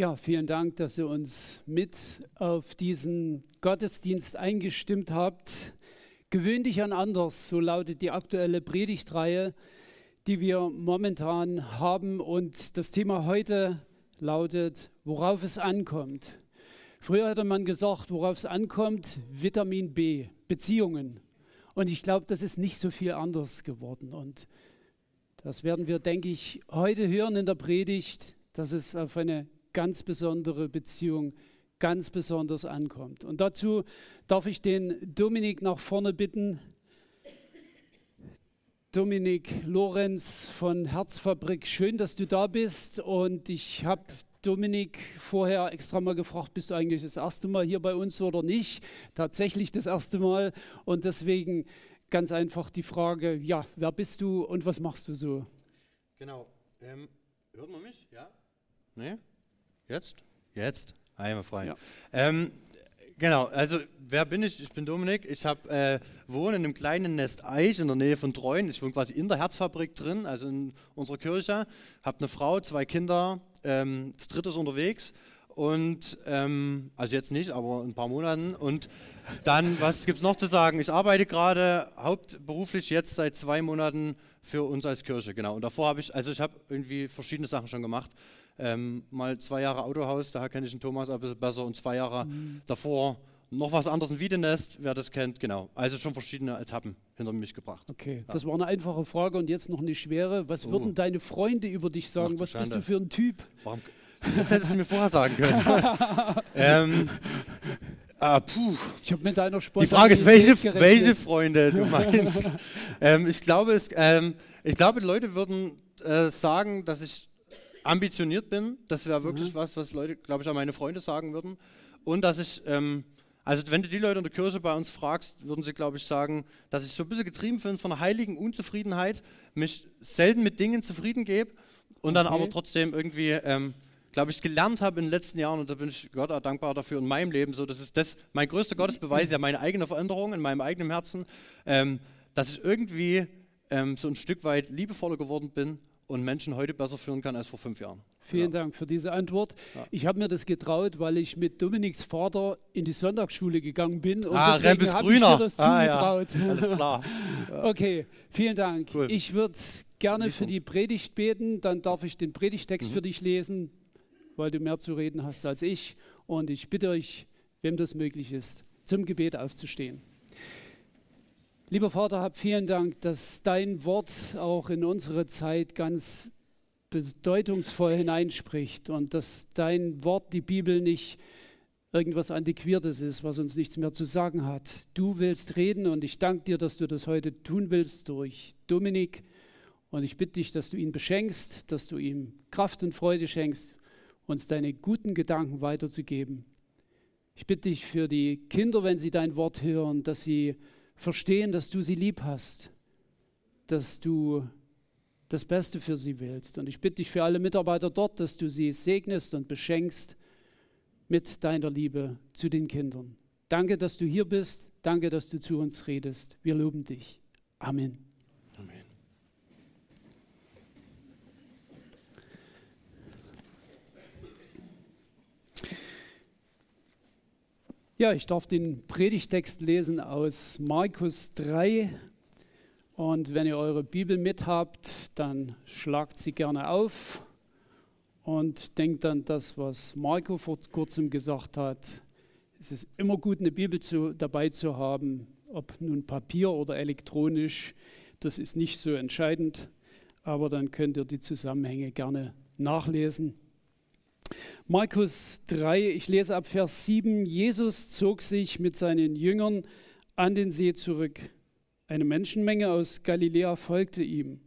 Ja, vielen Dank, dass ihr uns mit auf diesen Gottesdienst eingestimmt habt. Gewöhn dich an anders, so lautet die aktuelle Predigtreihe, die wir momentan haben. Und das Thema heute lautet, worauf es ankommt. Früher hatte man gesagt, worauf es ankommt, Vitamin B, Beziehungen. Und ich glaube, das ist nicht so viel anders geworden. Und das werden wir, denke ich, heute hören in der Predigt, dass es auf eine ganz besondere Beziehung ganz besonders ankommt. Und dazu darf ich den Dominik nach vorne bitten. Dominik Lorenz von Herzfabrik, schön, dass du da bist. Und ich habe Dominik vorher extra mal gefragt, bist du eigentlich das erste Mal hier bei uns oder nicht? Tatsächlich das erste Mal. Und deswegen ganz einfach die Frage, ja, wer bist du und was machst du so? Genau. Ähm, hört man mich? Ja? Nee? Jetzt? Jetzt? Einwandfrei. Ja. Ähm, genau, also wer bin ich? Ich bin Dominik. Ich hab, äh, wohne in einem kleinen Nest Eich in der Nähe von Treuen. Ich wohne quasi in der Herzfabrik drin, also in unserer Kirche. Habe eine Frau, zwei Kinder. Ähm, das dritte ist unterwegs. Und, ähm, also jetzt nicht, aber in ein paar Monaten. Und dann, was gibt es noch zu sagen? Ich arbeite gerade hauptberuflich jetzt seit zwei Monaten für uns als Kirche, genau. Und davor habe ich, also ich habe irgendwie verschiedene Sachen schon gemacht. Ähm, mal zwei Jahre Autohaus, daher kenne ich den Thomas ein bisschen besser und zwei Jahre mhm. davor noch was anderes in Wiedenest, wer das kennt, genau. Also schon verschiedene Etappen hinter mich gebracht. Okay, ja. das war eine einfache Frage und jetzt noch eine schwere. Was oh. würden deine Freunde über dich sagen? Ach, was Schande. bist du für ein Typ? Warum? Das hättest du mir vorher sagen können. ähm, ah, puh. Ich habe mit deiner Die Frage ist, welche, welche Freunde du meinst. ähm, ich, glaube, es, ähm, ich glaube, Leute würden äh, sagen, dass ich ambitioniert bin. Das wäre wirklich mhm. was, was Leute, glaube ich, an meine Freunde sagen würden. Und dass ich, ähm, also wenn du die Leute in der Kirche bei uns fragst, würden sie, glaube ich, sagen, dass ich so ein bisschen getrieben bin von einer heiligen Unzufriedenheit, mich selten mit Dingen zufrieden gebe und okay. dann aber trotzdem irgendwie, ähm, glaube ich, gelernt habe in den letzten Jahren und da bin ich Gott auch dankbar dafür in meinem Leben. So, das ist das, mein größter Gottesbeweis, ja meine eigene Veränderung in meinem eigenen Herzen, ähm, dass ich irgendwie ähm, so ein Stück weit liebevoller geworden bin und Menschen heute besser führen kann als vor fünf Jahren. Vielen ja. Dank für diese Antwort. Ja. Ich habe mir das getraut, weil ich mit Dominiks Vater in die Sonntagsschule gegangen bin und ah, deswegen habe ich mir das ah, zugetraut. Ja. Alles klar. okay, vielen Dank. Cool. Ich würde gerne für die Predigt beten, dann darf ich den Predigtext mhm. für dich lesen, weil du mehr zu reden hast als ich. Und ich bitte euch, wem das möglich ist, zum Gebet aufzustehen. Lieber Vater, hab vielen Dank, dass dein Wort auch in unsere Zeit ganz bedeutungsvoll hineinspricht und dass dein Wort, die Bibel, nicht irgendwas Antiquiertes ist, was uns nichts mehr zu sagen hat. Du willst reden und ich danke dir, dass du das heute tun willst durch Dominik. Und ich bitte dich, dass du ihn beschenkst, dass du ihm Kraft und Freude schenkst, uns deine guten Gedanken weiterzugeben. Ich bitte dich für die Kinder, wenn sie dein Wort hören, dass sie verstehen, dass du sie lieb hast, dass du das Beste für sie willst. Und ich bitte dich für alle Mitarbeiter dort, dass du sie segnest und beschenkst mit deiner Liebe zu den Kindern. Danke, dass du hier bist. Danke, dass du zu uns redest. Wir loben dich. Amen. Amen. Ja, ich darf den Predigtext lesen aus Markus 3. Und wenn ihr eure Bibel mit habt, dann schlagt sie gerne auf und denkt an das, was Marco vor kurzem gesagt hat. Es ist immer gut, eine Bibel zu, dabei zu haben, ob nun Papier oder elektronisch. Das ist nicht so entscheidend, aber dann könnt ihr die Zusammenhänge gerne nachlesen. Markus 3, ich lese ab Vers 7. Jesus zog sich mit seinen Jüngern an den See zurück. Eine Menschenmenge aus Galiläa folgte ihm.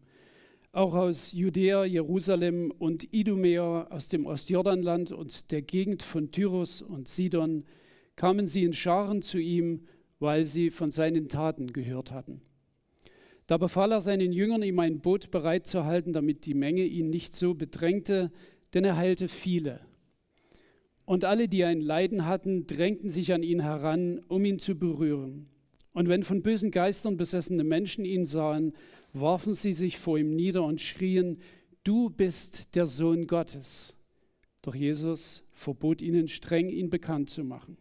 Auch aus Judäa, Jerusalem und Idumea, aus dem Ostjordanland und der Gegend von Tyrus und Sidon, kamen sie in Scharen zu ihm, weil sie von seinen Taten gehört hatten. Da befahl er seinen Jüngern, ihm ein Boot bereitzuhalten, damit die Menge ihn nicht so bedrängte, denn er heilte viele. Und alle, die ein Leiden hatten, drängten sich an ihn heran, um ihn zu berühren. Und wenn von bösen Geistern besessene Menschen ihn sahen, warfen sie sich vor ihm nieder und schrien, du bist der Sohn Gottes. Doch Jesus verbot ihnen streng, ihn bekannt zu machen.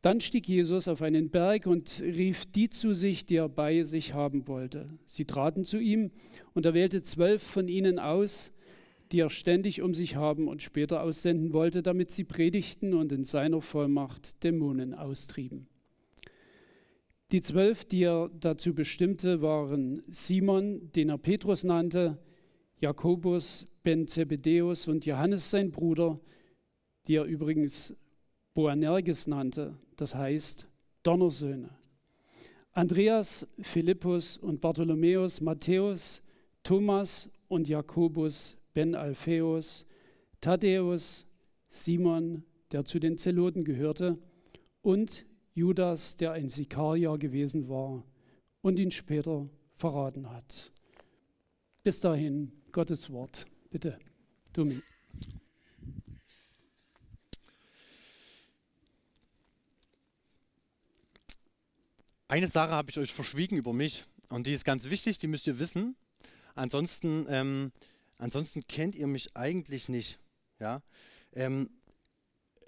Dann stieg Jesus auf einen Berg und rief die zu sich, die er bei sich haben wollte. Sie traten zu ihm und er wählte zwölf von ihnen aus, die er ständig um sich haben und später aussenden wollte, damit sie predigten und in seiner Vollmacht Dämonen austrieben. Die zwölf, die er dazu bestimmte, waren Simon, den er Petrus nannte, Jakobus, Ben Zebedeus und Johannes sein Bruder, die er übrigens Boanerges nannte, das heißt Donnersöhne. Andreas, Philippus und Bartholomäus, Matthäus, Thomas und Jakobus, Ben Alpheus, Thaddäus, Simon, der zu den Zeloten gehörte, und Judas, der ein Sikarier gewesen war und ihn später verraten hat. Bis dahin Gottes Wort. Bitte, Dominik. Eine Sache habe ich euch verschwiegen über mich und die ist ganz wichtig, die müsst ihr wissen. Ansonsten, ähm, ansonsten kennt ihr mich eigentlich nicht. Ja? Ähm,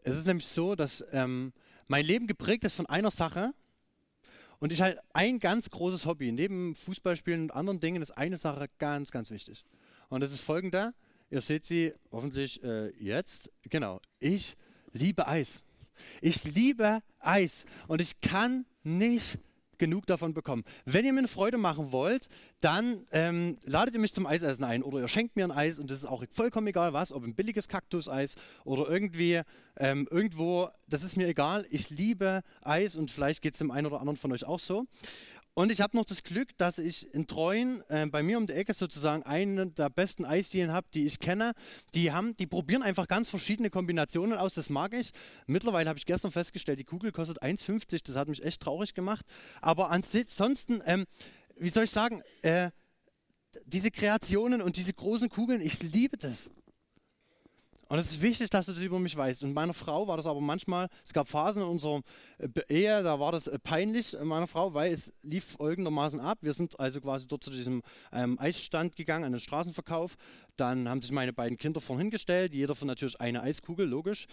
es ist nämlich so, dass ähm, mein Leben geprägt ist von einer Sache und ich halt ein ganz großes Hobby. Neben Fußballspielen und anderen Dingen ist eine Sache ganz, ganz wichtig. Und das ist folgender. Ihr seht sie hoffentlich äh, jetzt. Genau. Ich liebe Eis. Ich liebe Eis und ich kann nicht genug davon bekommen. Wenn ihr mir eine Freude machen wollt, dann ähm, ladet ihr mich zum Eisessen ein oder ihr schenkt mir ein Eis und das ist auch vollkommen egal was, ob ein billiges Kaktuseis oder irgendwie ähm, irgendwo, das ist mir egal. Ich liebe Eis und vielleicht geht es dem einen oder anderen von euch auch so. Und ich habe noch das Glück, dass ich in Treuen äh, bei mir um die Ecke sozusagen einen der besten Eisdielen habe, die ich kenne. Die haben, die probieren einfach ganz verschiedene Kombinationen aus. Das mag ich. Mittlerweile habe ich gestern festgestellt, die Kugel kostet 1,50. Das hat mich echt traurig gemacht. Aber ansonsten, ähm, wie soll ich sagen, äh, diese Kreationen und diese großen Kugeln, ich liebe das. Und es ist wichtig, dass du das über mich weißt. Und meiner Frau war das aber manchmal, es gab Phasen in unserer äh, Ehe, da war das äh, peinlich äh, meiner Frau, weil es lief folgendermaßen ab. Wir sind also quasi dort zu diesem ähm, Eisstand gegangen, an den Straßenverkauf. Dann haben sich meine beiden Kinder vorhin gestellt, jeder von natürlich eine Eiskugel, logisch.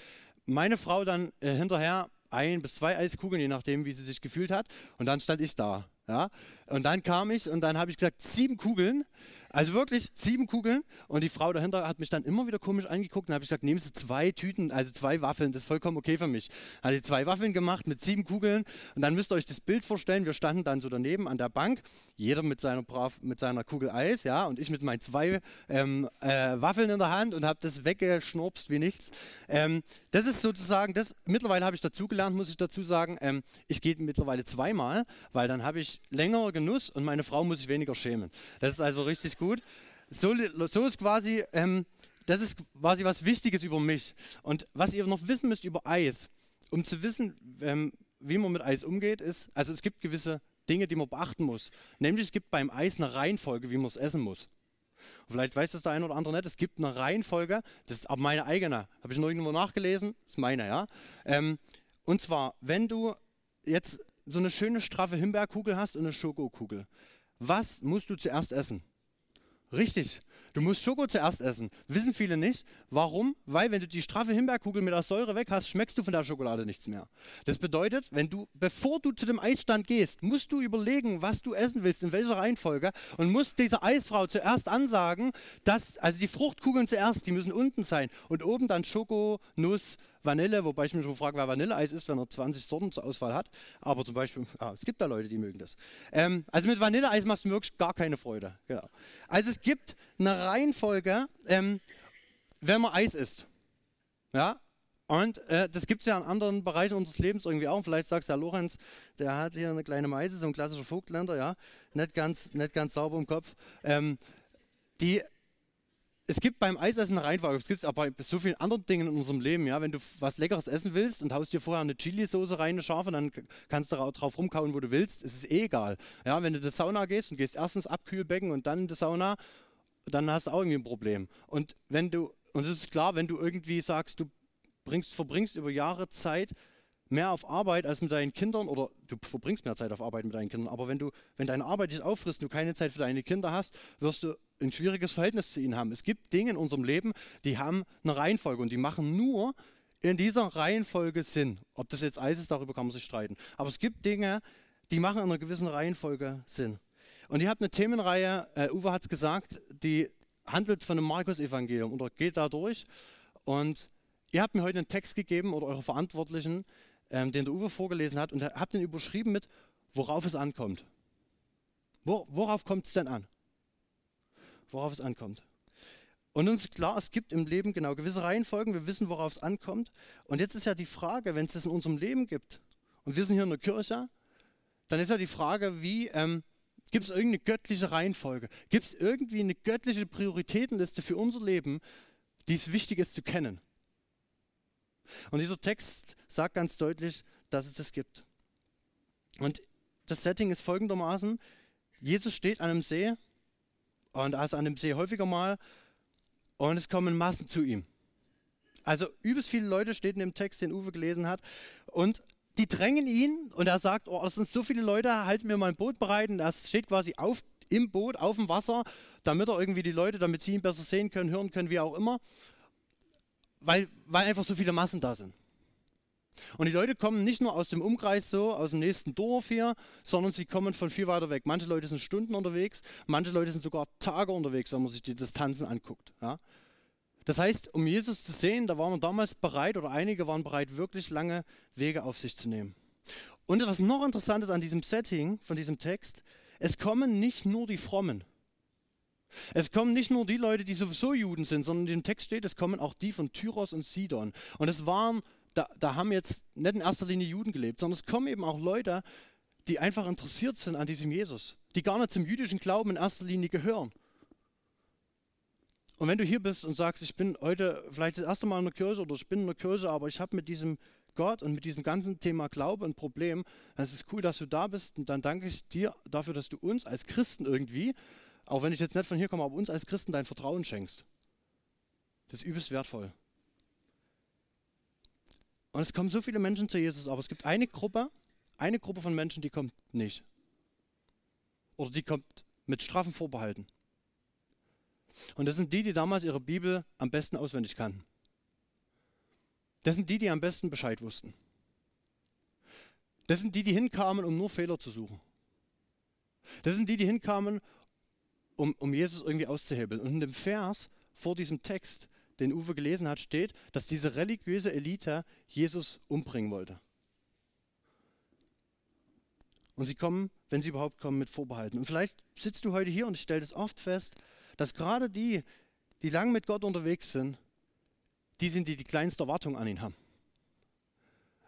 Meine Frau dann äh, hinterher ein bis zwei Eiskugeln, je nachdem, wie sie sich gefühlt hat. Und dann stand ich da. Ja? Und dann kam ich und dann habe ich gesagt, sieben Kugeln. Also wirklich sieben Kugeln. Und die Frau dahinter hat mich dann immer wieder komisch angeguckt und habe gesagt, nehmen Sie zwei Tüten, also zwei Waffeln, das ist vollkommen okay für mich. Hat sie zwei Waffeln gemacht mit sieben Kugeln. Und dann müsst ihr euch das Bild vorstellen, wir standen dann so daneben an der Bank, jeder mit seiner, brav, mit seiner Kugel Eis, ja, und ich mit meinen zwei ähm, äh, Waffeln in der Hand und habe das weggeschnurpst wie nichts. Ähm, das ist sozusagen, das mittlerweile habe ich dazugelernt, muss ich dazu sagen, ähm, ich gehe mittlerweile zweimal, weil dann habe ich längere Genuss und meine Frau muss sich weniger schämen. Das ist also richtig gut. So, so ist quasi, ähm, das ist quasi was Wichtiges über mich. Und was ihr noch wissen müsst über Eis, um zu wissen, ähm, wie man mit Eis umgeht, ist, also es gibt gewisse Dinge, die man beachten muss. Nämlich es gibt beim Eis eine Reihenfolge, wie man es essen muss. Vielleicht weiß das der eine oder andere nicht, es gibt eine Reihenfolge, das ist aber meine eigene, habe ich noch irgendwo nachgelesen, ist meine, ja. Ähm, und zwar, wenn du jetzt so eine schöne straffe Himbeerkugel hast und eine Schokokugel, was musst du zuerst essen? Richtig. Du musst Schoko zuerst essen. Wissen viele nicht. Warum? Weil wenn du die straffe Himbeerkugel mit der Säure weg hast, schmeckst du von der Schokolade nichts mehr. Das bedeutet, wenn du, bevor du zu dem Eisstand gehst, musst du überlegen, was du essen willst, in welcher Reihenfolge und musst dieser Eisfrau zuerst ansagen, dass, also die Fruchtkugeln zuerst, die müssen unten sein und oben dann Schoko, Nuss, Vanille, wobei ich mich schon frage, wer Vanilleeis ist, wenn er 20 Sorten zur Auswahl hat. Aber zum Beispiel, ah, es gibt da Leute, die mögen das. Ähm, also mit Vanilleeis machst du wirklich gar keine Freude. Genau. Also es gibt eine Reihenfolge, ähm, wenn man Eis isst. Ja, und äh, das gibt es ja in anderen Bereichen unseres Lebens irgendwie auch. Vielleicht sagst du, ja, Lorenz, der hat hier eine kleine Meise, so ein klassischer Vogtländer, ja, nicht ganz, nicht ganz sauber im Kopf. Ähm, die es gibt beim Eisessen eine Reihenfolge, es gibt aber bei so vielen anderen Dingen in unserem Leben, ja, wenn du was Leckeres essen willst und haust dir vorher eine Chili-Soße rein, eine scharfe, dann kannst du drauf rumkauen, wo du willst, es ist eh egal. Ja, wenn du in die Sauna gehst und gehst erstens Abkühlbecken und dann in die Sauna, dann hast du auch irgendwie ein Problem. Und wenn du, und es ist klar, wenn du irgendwie sagst, du bringst, verbringst über Jahre Zeit mehr auf Arbeit als mit deinen Kindern oder du verbringst mehr Zeit auf Arbeit mit deinen Kindern, aber wenn du, wenn deine Arbeit dich auffrisst und du keine Zeit für deine Kinder hast, wirst du ein schwieriges Verhältnis zu ihnen haben. Es gibt Dinge in unserem Leben, die haben eine Reihenfolge und die machen nur in dieser Reihenfolge Sinn. Ob das jetzt Eis ist, darüber kann man sich streiten. Aber es gibt Dinge, die machen in einer gewissen Reihenfolge Sinn. Und ihr habt eine Themenreihe, äh, Uwe hat es gesagt, die handelt von dem Markus-Evangelium oder geht da durch. Und ihr habt mir heute einen Text gegeben oder eure Verantwortlichen, ähm, den der Uwe vorgelesen hat und habt den überschrieben mit, worauf es ankommt. Wo, worauf kommt es denn an? Worauf es ankommt. Und uns ist klar, es gibt im Leben genau gewisse Reihenfolgen, wir wissen, worauf es ankommt. Und jetzt ist ja die Frage, wenn es das in unserem Leben gibt, und wir sind hier in der Kirche, dann ist ja die Frage, wie ähm, gibt es irgendeine göttliche Reihenfolge? Gibt es irgendwie eine göttliche Prioritätenliste für unser Leben, die es wichtig ist zu kennen? Und dieser Text sagt ganz deutlich, dass es das gibt. Und das Setting ist folgendermaßen, Jesus steht an einem See und ist an dem See häufiger mal und es kommen Massen zu ihm. Also übelst viele Leute stehen in dem Text, den Uwe gelesen hat und die drängen ihn und er sagt, oh, das sind so viele Leute, halten mir mal ein Boot bereit und er steht quasi auf, im Boot, auf dem Wasser, damit er irgendwie die Leute, damit sie ihn besser sehen können, hören können, wie auch immer, weil, weil einfach so viele Massen da sind. Und die Leute kommen nicht nur aus dem Umkreis so, aus dem nächsten Dorf hier, sondern sie kommen von viel weiter weg. Manche Leute sind Stunden unterwegs, manche Leute sind sogar Tage unterwegs, wenn man sich die Distanzen anguckt. Ja. Das heißt, um Jesus zu sehen, da waren wir damals bereit oder einige waren bereit, wirklich lange Wege auf sich zu nehmen. Und was noch interessant ist an diesem Setting von diesem Text, es kommen nicht nur die Frommen. Es kommen nicht nur die Leute, die sowieso Juden sind, sondern in dem Text steht, es kommen auch die von Tyros und Sidon. Und es waren da, da haben jetzt nicht in erster Linie Juden gelebt, sondern es kommen eben auch Leute, die einfach interessiert sind an diesem Jesus, die gar nicht zum jüdischen Glauben in erster Linie gehören. Und wenn du hier bist und sagst, ich bin heute vielleicht das erste Mal in der Kirche oder ich bin in der Kirche, aber ich habe mit diesem Gott und mit diesem ganzen Thema Glaube ein Problem, dann ist es cool, dass du da bist und dann danke ich dir dafür, dass du uns als Christen irgendwie, auch wenn ich jetzt nicht von hier komme, aber uns als Christen dein Vertrauen schenkst. Das ist übelst wertvoll. Und es kommen so viele Menschen zu Jesus, aber es gibt eine Gruppe, eine Gruppe von Menschen, die kommt nicht. Oder die kommt mit straffen Vorbehalten. Und das sind die, die damals ihre Bibel am besten auswendig kannten. Das sind die, die am besten Bescheid wussten. Das sind die, die hinkamen, um nur Fehler zu suchen. Das sind die, die hinkamen, um, um Jesus irgendwie auszuhebeln. Und in dem Vers vor diesem Text den Uwe gelesen hat, steht, dass diese religiöse Elite Jesus umbringen wollte. Und sie kommen, wenn sie überhaupt kommen, mit Vorbehalten. Und vielleicht sitzt du heute hier und ich stelle das oft fest, dass gerade die, die lang mit Gott unterwegs sind, die sind, die die kleinste Erwartung an ihn haben.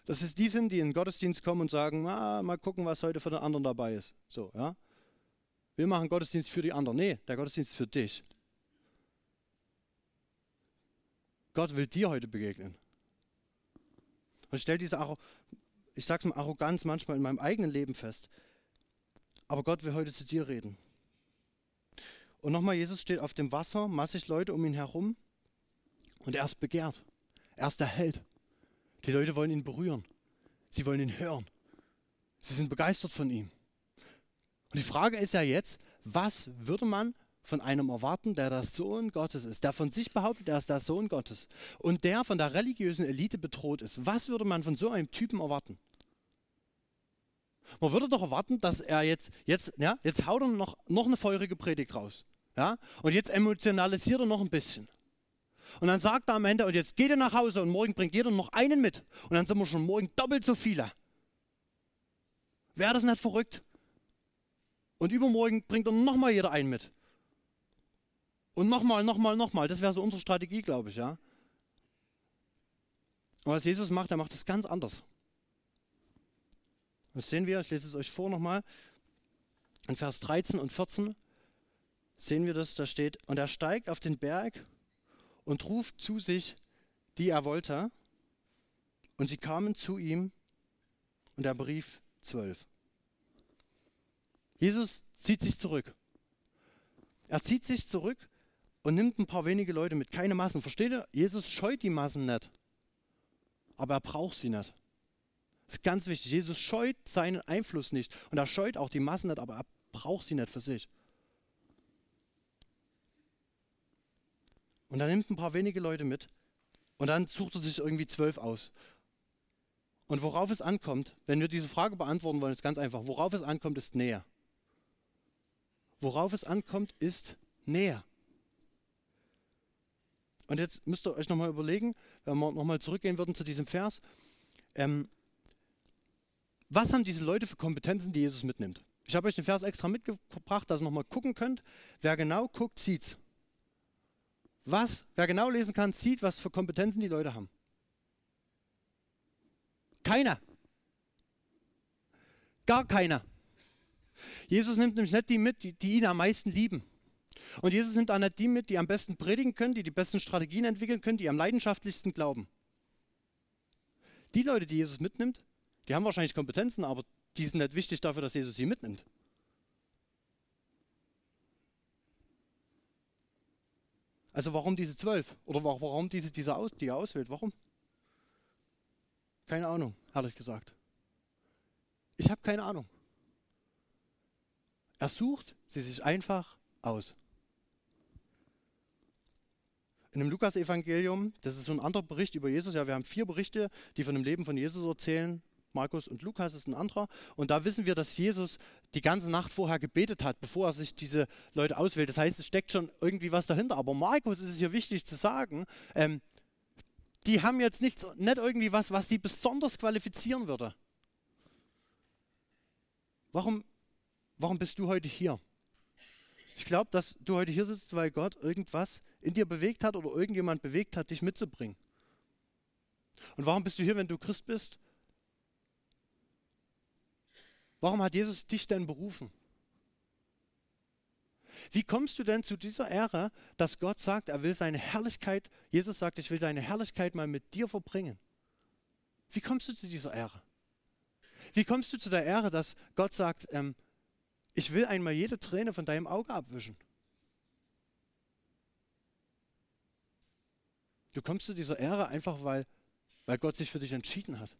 Das ist die sind, die in den Gottesdienst kommen und sagen, ah, mal gucken, was heute für den anderen dabei ist. So, ja. Wir machen Gottesdienst für die anderen. Nee, der Gottesdienst ist für dich. Gott will dir heute begegnen. Und ich stelle diese, ich sag's mal, Arroganz manchmal in meinem eigenen Leben fest. Aber Gott will heute zu dir reden. Und nochmal, Jesus steht auf dem Wasser, massig Leute um ihn herum und er ist begehrt. Er ist der Held. Die Leute wollen ihn berühren. Sie wollen ihn hören. Sie sind begeistert von ihm. Und die Frage ist ja jetzt, was würde man von einem erwarten, der der Sohn Gottes ist, der von sich behauptet, er ist der Sohn Gottes und der von der religiösen Elite bedroht ist. Was würde man von so einem Typen erwarten? Man würde doch erwarten, dass er jetzt, jetzt, ja, jetzt haut er noch, noch eine feurige Predigt raus. Ja? Und jetzt emotionalisiert er noch ein bisschen. Und dann sagt er am Ende, und jetzt geht er nach Hause und morgen bringt jeder noch einen mit. Und dann sind wir schon morgen doppelt so viele. Wäre das nicht verrückt? Und übermorgen bringt er nochmal jeder einen mit. Und nochmal, nochmal, nochmal. Das wäre so unsere Strategie, glaube ich, ja. Und was Jesus macht, er macht das ganz anders. Das sehen wir, ich lese es euch vor nochmal. In Vers 13 und 14 sehen wir das, da steht, und er steigt auf den Berg und ruft zu sich, die er wollte. Und sie kamen zu ihm und er berief zwölf. Jesus zieht sich zurück. Er zieht sich zurück und nimmt ein paar wenige Leute mit, keine Massen. Versteht ihr? Jesus scheut die Massen nicht, aber er braucht sie nicht. Das ist ganz wichtig. Jesus scheut seinen Einfluss nicht und er scheut auch die Massen nicht, aber er braucht sie nicht für sich. Und er nimmt ein paar wenige Leute mit. Und dann sucht er sich irgendwie zwölf aus. Und worauf es ankommt, wenn wir diese Frage beantworten wollen, ist ganz einfach. Worauf es ankommt, ist Nähe. Worauf es ankommt, ist Nähe. Und jetzt müsst ihr euch nochmal überlegen, wenn wir nochmal zurückgehen würden zu diesem Vers, ähm, was haben diese Leute für Kompetenzen, die Jesus mitnimmt? Ich habe euch den Vers extra mitgebracht, dass ihr nochmal gucken könnt. Wer genau guckt, sieht's. Was, wer genau lesen kann, sieht, was für Kompetenzen die Leute haben. Keiner. Gar keiner. Jesus nimmt nämlich nicht die mit, die, die ihn am meisten lieben. Und Jesus nimmt auch nicht die mit, die am besten predigen können, die die besten Strategien entwickeln können, die am leidenschaftlichsten glauben. Die Leute, die Jesus mitnimmt, die haben wahrscheinlich Kompetenzen, aber die sind nicht wichtig dafür, dass Jesus sie mitnimmt. Also warum diese zwölf? Oder warum diese, diese Aus, die er auswählt? Warum? Keine Ahnung, ehrlich gesagt. Ich habe keine Ahnung. Er sucht sie sich einfach aus. In dem Lukas-Evangelium, das ist so ein anderer Bericht über Jesus. Ja, wir haben vier Berichte, die von dem Leben von Jesus erzählen. Markus und Lukas ist ein anderer. Und da wissen wir, dass Jesus die ganze Nacht vorher gebetet hat, bevor er sich diese Leute auswählt. Das heißt, es steckt schon irgendwie was dahinter. Aber Markus ist es hier wichtig zu sagen, ähm, die haben jetzt nichts, nicht irgendwie was, was sie besonders qualifizieren würde. Warum, warum bist du heute hier? Ich glaube, dass du heute hier sitzt, weil Gott irgendwas in dir bewegt hat oder irgendjemand bewegt hat, dich mitzubringen. Und warum bist du hier, wenn du Christ bist? Warum hat Jesus dich denn berufen? Wie kommst du denn zu dieser Ehre, dass Gott sagt, er will seine Herrlichkeit, Jesus sagt, ich will deine Herrlichkeit mal mit dir verbringen? Wie kommst du zu dieser Ehre? Wie kommst du zu der Ehre, dass Gott sagt, ähm, ich will einmal jede Träne von deinem Auge abwischen? Du kommst zu dieser Ehre einfach, weil, weil Gott sich für dich entschieden hat.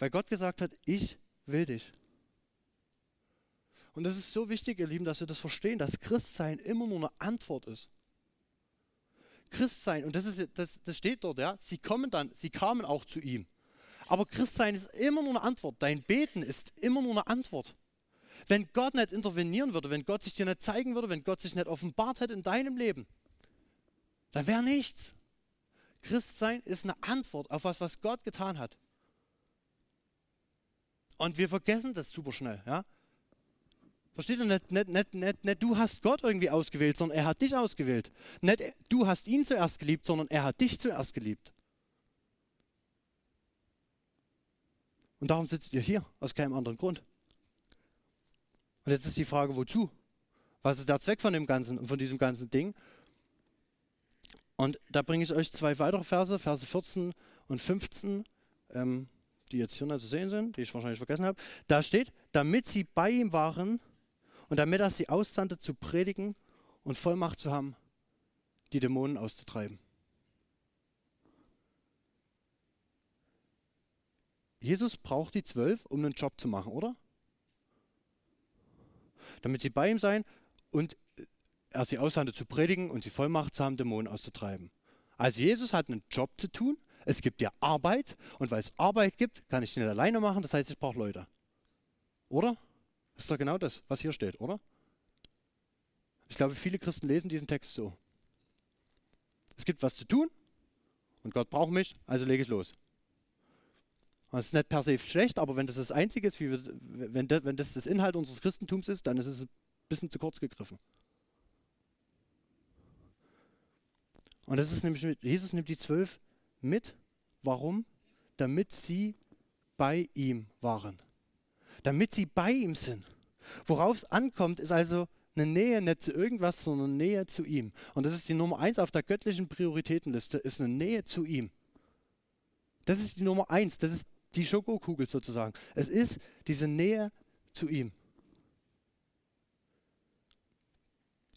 Weil Gott gesagt hat, ich will dich. Und das ist so wichtig, ihr Lieben, dass wir das verstehen, dass Christsein immer nur eine Antwort ist. Christsein, und das, ist, das, das steht dort, ja, sie kommen dann, sie kamen auch zu ihm. Aber Christsein ist immer nur eine Antwort. Dein Beten ist immer nur eine Antwort. Wenn Gott nicht intervenieren würde, wenn Gott sich dir nicht zeigen würde, wenn Gott sich nicht offenbart hätte in deinem Leben, dann wäre nichts. Christsein ist eine Antwort auf was, was Gott getan hat. Und wir vergessen das super schnell. Ja? Versteht ihr? Nicht, nicht, nicht, nicht, nicht du hast Gott irgendwie ausgewählt, sondern er hat dich ausgewählt. Nicht du hast ihn zuerst geliebt, sondern er hat dich zuerst geliebt. Und darum sitzt ihr hier, aus keinem anderen Grund. Und jetzt ist die Frage, wozu? Was ist der Zweck von dem Ganzen von diesem ganzen Ding? Und da bringe ich euch zwei weitere Verse, Verse 14 und 15, ähm, die jetzt hier nicht zu sehen sind, die ich wahrscheinlich vergessen habe. Da steht, damit sie bei ihm waren und damit er sie aussandte zu predigen und Vollmacht zu haben, die Dämonen auszutreiben. Jesus braucht die zwölf, um einen Job zu machen, oder? Damit sie bei ihm sein und er sie aussandte zu predigen und sie Vollmacht zu haben, Dämonen auszutreiben. Also Jesus hat einen Job zu tun, es gibt ja Arbeit und weil es Arbeit gibt, kann ich sie nicht alleine machen, das heißt, ich brauche Leute. Oder? Das ist doch genau das, was hier steht, oder? Ich glaube, viele Christen lesen diesen Text so. Es gibt was zu tun und Gott braucht mich, also lege ich los. Das ist nicht per se schlecht, aber wenn das das Einzige ist, wir, wenn, das, wenn das das Inhalt unseres Christentums ist, dann ist es ein bisschen zu kurz gegriffen. Und das ist nämlich, Jesus nimmt die zwölf mit. Warum? Damit sie bei ihm waren damit sie bei ihm sind. Worauf es ankommt, ist also eine Nähe nicht zu irgendwas, sondern eine Nähe zu ihm. Und das ist die Nummer eins auf der göttlichen Prioritätenliste, ist eine Nähe zu ihm. Das ist die Nummer eins, das ist die Schokokugel sozusagen. Es ist diese Nähe zu ihm.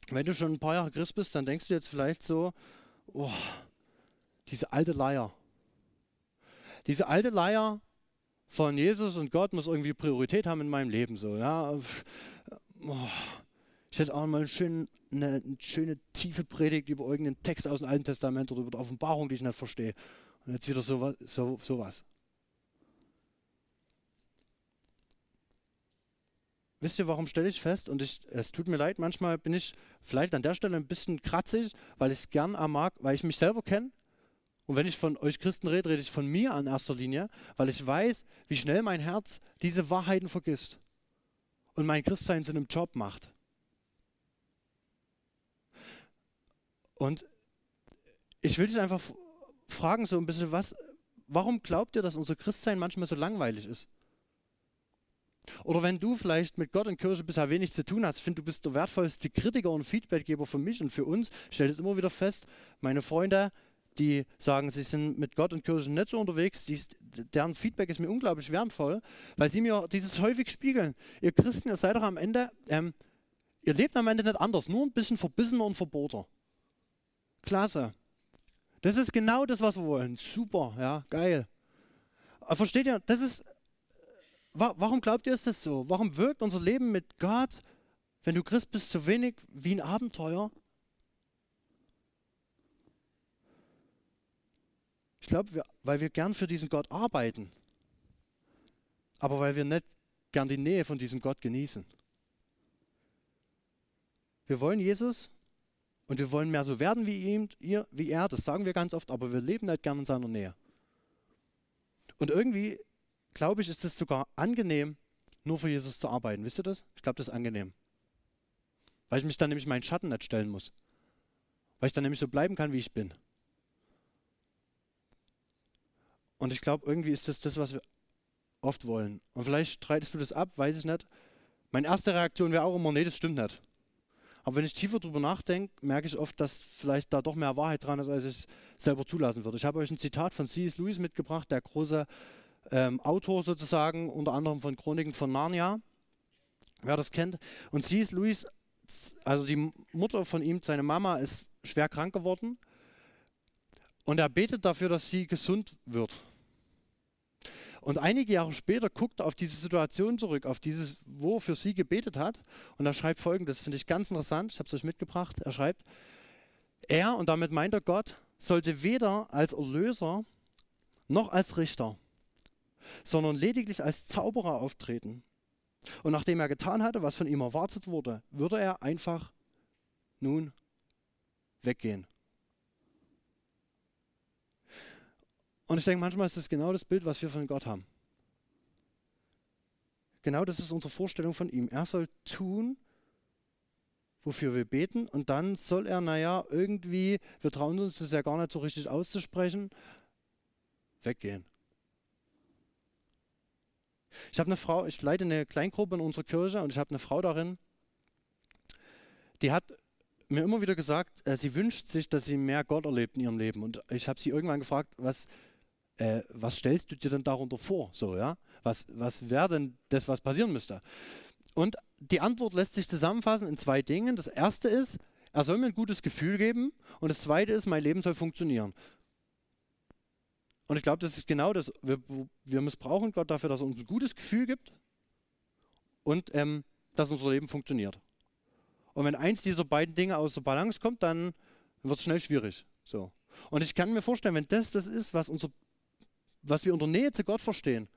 Wenn du schon ein paar Jahre Christ bist, dann denkst du jetzt vielleicht so, oh, diese alte Leier. Diese alte Leier, von Jesus und Gott muss irgendwie Priorität haben in meinem Leben. So, ja. Ich hätte auch mal einen schönen, eine, eine, schöne tiefe Predigt über irgendeinen Text aus dem Alten Testament oder über die Offenbarung, die ich nicht verstehe. Und jetzt wieder sowas. So, sowas. Wisst ihr, warum stelle ich fest? Und ich, es tut mir leid, manchmal bin ich vielleicht an der Stelle ein bisschen kratzig, weil ich es gern mag, weil ich mich selber kenne. Und wenn ich von euch Christen rede, rede ich von mir in erster Linie, weil ich weiß, wie schnell mein Herz diese Wahrheiten vergisst und mein Christsein zu einem Job macht. Und ich will dich einfach fragen, so ein bisschen, was, warum glaubt ihr, dass unser Christsein manchmal so langweilig ist? Oder wenn du vielleicht mit Gott und Kirche bisher wenig zu tun hast, finde du bist der wertvollste Kritiker und Feedbackgeber für mich und für uns. Ich stelle es immer wieder fest, meine Freunde, die sagen, sie sind mit Gott und Kirche nicht so unterwegs, die, deren Feedback ist mir unglaublich wertvoll, weil sie mir dieses häufig spiegeln. Ihr Christen, ihr seid doch am Ende, ähm, ihr lebt am Ende nicht anders, nur ein bisschen verbissener und verboter. Klasse. Das ist genau das, was wir wollen. Super, ja, geil. Versteht ihr, das ist warum glaubt ihr, ist das so? Warum wirkt unser Leben mit Gott, wenn du Christ bist, so wenig wie ein Abenteuer? Ich glaube, weil wir gern für diesen Gott arbeiten, aber weil wir nicht gern die Nähe von diesem Gott genießen. Wir wollen Jesus und wir wollen mehr so werden wie, ihm, ihr, wie er, das sagen wir ganz oft, aber wir leben nicht gern in seiner Nähe. Und irgendwie glaube ich, ist es sogar angenehm, nur für Jesus zu arbeiten. Wisst ihr das? Ich glaube, das ist angenehm. Weil ich mich dann nämlich meinen Schatten nicht stellen muss. Weil ich dann nämlich so bleiben kann, wie ich bin. Und ich glaube, irgendwie ist das das, was wir oft wollen. Und vielleicht streitest du das ab, weiß ich nicht. Meine erste Reaktion wäre auch immer, nee, das stimmt nicht. Aber wenn ich tiefer drüber nachdenke, merke ich oft, dass vielleicht da doch mehr Wahrheit dran ist, als ich es selber zulassen würde. Ich habe euch ein Zitat von C.S. Lewis mitgebracht, der große ähm, Autor sozusagen, unter anderem von Chroniken von Narnia, wer das kennt. Und ist Louis, also die Mutter von ihm, seine Mama, ist schwer krank geworden. Und er betet dafür, dass sie gesund wird. Und einige Jahre später guckt er auf diese Situation zurück, auf dieses, wo er für sie gebetet hat. Und er schreibt folgendes, finde ich ganz interessant, ich habe es euch mitgebracht. Er schreibt, er, und damit meint er Gott, sollte weder als Erlöser noch als Richter sondern lediglich als Zauberer auftreten. Und nachdem er getan hatte, was von ihm erwartet wurde, würde er einfach nun weggehen. Und ich denke, manchmal ist das genau das Bild, was wir von Gott haben. Genau das ist unsere Vorstellung von ihm. Er soll tun, wofür wir beten, und dann soll er, naja, irgendwie, wir trauen uns das ja gar nicht so richtig auszusprechen, weggehen. Ich habe eine Frau, ich leite eine Kleingruppe in unserer Kirche und ich habe eine Frau darin, die hat mir immer wieder gesagt, äh, sie wünscht sich, dass sie mehr Gott erlebt in ihrem Leben. Und ich habe sie irgendwann gefragt, was, äh, was stellst du dir denn darunter vor? So, ja? Was, was wäre denn das, was passieren müsste? Und die Antwort lässt sich zusammenfassen in zwei Dingen. Das erste ist, er soll mir ein gutes Gefühl geben. Und das zweite ist, mein Leben soll funktionieren. Und ich glaube, das ist genau das. Wir, wir, missbrauchen Gott dafür, dass er uns ein gutes Gefühl gibt und ähm, dass unser Leben funktioniert. Und wenn eins dieser beiden Dinge aus der Balance kommt, dann wird es schnell schwierig. So. Und ich kann mir vorstellen, wenn das das ist, was, unser, was wir unter Nähe zu Gott verstehen,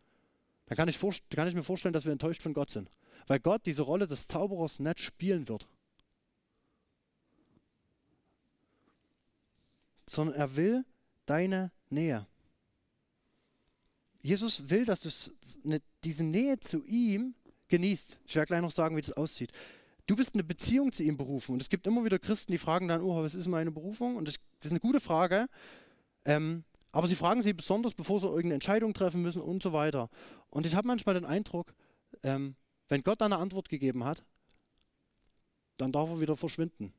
dann kann ich, kann ich mir vorstellen, dass wir enttäuscht von Gott sind. Weil Gott diese Rolle des Zauberers nicht spielen wird. Sondern er will deine Nähe. Jesus will, dass du ne, diese Nähe zu ihm genießt. Ich werde gleich noch sagen, wie das aussieht. Du bist eine Beziehung zu ihm berufen. Und es gibt immer wieder Christen, die fragen dann, oh, was ist meine Berufung? Und das, das ist eine gute Frage. Ähm, aber sie fragen sie besonders, bevor sie irgendeine Entscheidung treffen müssen und so weiter. Und ich habe manchmal den Eindruck, ähm, wenn Gott eine Antwort gegeben hat, dann darf er wieder verschwinden.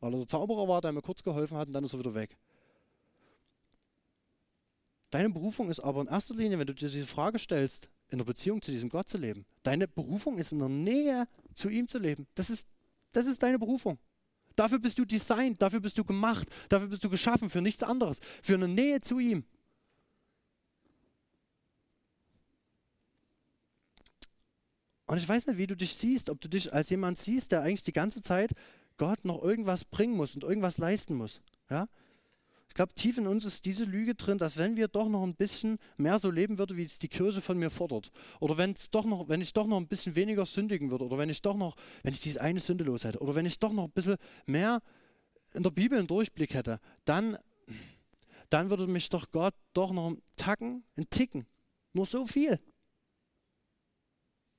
Weil er der Zauberer war, der mir kurz geholfen hat und dann ist er wieder weg. Deine Berufung ist aber in erster Linie, wenn du dir diese Frage stellst, in der Beziehung zu diesem Gott zu leben. Deine Berufung ist in der Nähe zu ihm zu leben. Das ist, das ist deine Berufung. Dafür bist du designt, dafür bist du gemacht, dafür bist du geschaffen, für nichts anderes, für eine Nähe zu ihm. Und ich weiß nicht, wie du dich siehst, ob du dich als jemand siehst, der eigentlich die ganze Zeit Gott noch irgendwas bringen muss und irgendwas leisten muss. Ja? Ich glaube, tief in uns ist diese Lüge drin, dass wenn wir doch noch ein bisschen mehr so leben würden, wie es die Kirche von mir fordert, oder wenn es doch noch, wenn ich doch noch ein bisschen weniger sündigen würde, oder wenn ich doch noch, wenn ich diese eine Sünde los hätte, oder wenn ich doch noch ein bisschen mehr in der Bibel einen Durchblick hätte, dann, dann würde mich doch Gott doch noch einen Tacken, einen Ticken, nur so viel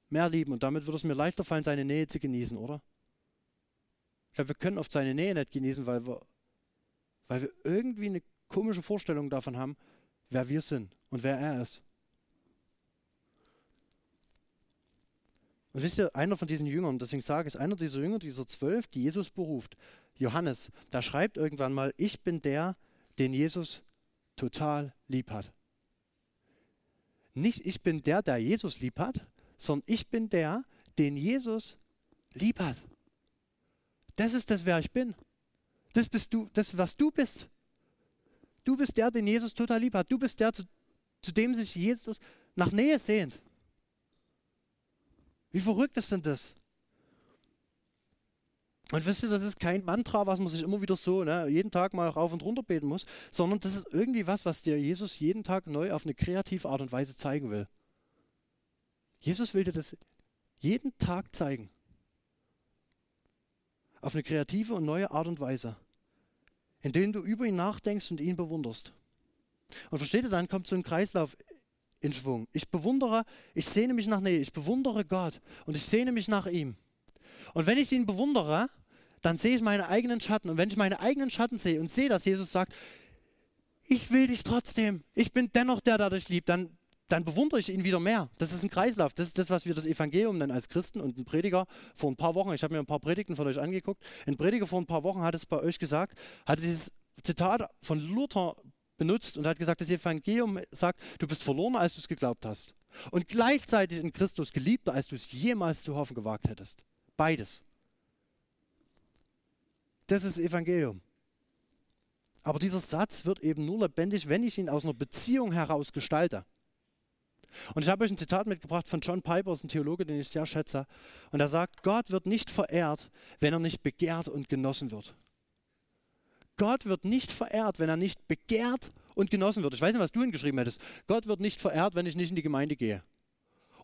mehr lieben. Und damit würde es mir leichter fallen, seine Nähe zu genießen, oder? Ich glaube, wir können oft seine Nähe nicht genießen, weil wir weil wir irgendwie eine komische Vorstellung davon haben, wer wir sind und wer er ist. Und wisst ihr, einer von diesen Jüngern, deswegen sage ich, einer dieser Jünger, dieser zwölf, die Jesus beruft, Johannes, da schreibt irgendwann mal, ich bin der, den Jesus total lieb hat. Nicht ich bin der, der Jesus lieb hat, sondern ich bin der, den Jesus lieb hat. Das ist das, wer ich bin. Das bist du, das, was du bist. Du bist der, den Jesus total lieb hat. Du bist der, zu, zu dem sich Jesus nach Nähe sehnt. Wie verrückt ist denn das? Und wisst ihr, das ist kein Mantra, was man sich immer wieder so ne, jeden Tag mal rauf und runter beten muss, sondern das ist irgendwie was, was dir Jesus jeden Tag neu auf eine kreative Art und Weise zeigen will. Jesus will dir das jeden Tag zeigen auf eine kreative und neue Art und Weise, indem du über ihn nachdenkst und ihn bewunderst. Und versteht ihr, dann kommt so ein Kreislauf in Schwung. Ich bewundere, ich sehne mich nach Nähe, ich bewundere Gott und ich sehne mich nach ihm. Und wenn ich ihn bewundere, dann sehe ich meine eigenen Schatten. Und wenn ich meine eigenen Schatten sehe und sehe, dass Jesus sagt, ich will dich trotzdem, ich bin dennoch der, der dich liebt, dann dann bewundere ich ihn wieder mehr. Das ist ein Kreislauf. Das ist das, was wir das Evangelium nennen als Christen. Und ein Prediger vor ein paar Wochen, ich habe mir ein paar Predigten von euch angeguckt, ein Prediger vor ein paar Wochen hat es bei euch gesagt, hat dieses Zitat von Luther benutzt und hat gesagt, das Evangelium sagt, du bist verlorener, als du es geglaubt hast. Und gleichzeitig in Christus geliebter, als du es jemals zu hoffen gewagt hättest. Beides. Das ist Evangelium. Aber dieser Satz wird eben nur lebendig, wenn ich ihn aus einer Beziehung heraus gestalte. Und ich habe euch ein Zitat mitgebracht von John Piper, ein Theologe, den ich sehr schätze. Und er sagt, Gott wird nicht verehrt, wenn er nicht begehrt und genossen wird. Gott wird nicht verehrt, wenn er nicht begehrt und genossen wird. Ich weiß nicht, was du hingeschrieben hättest. Gott wird nicht verehrt, wenn ich nicht in die Gemeinde gehe.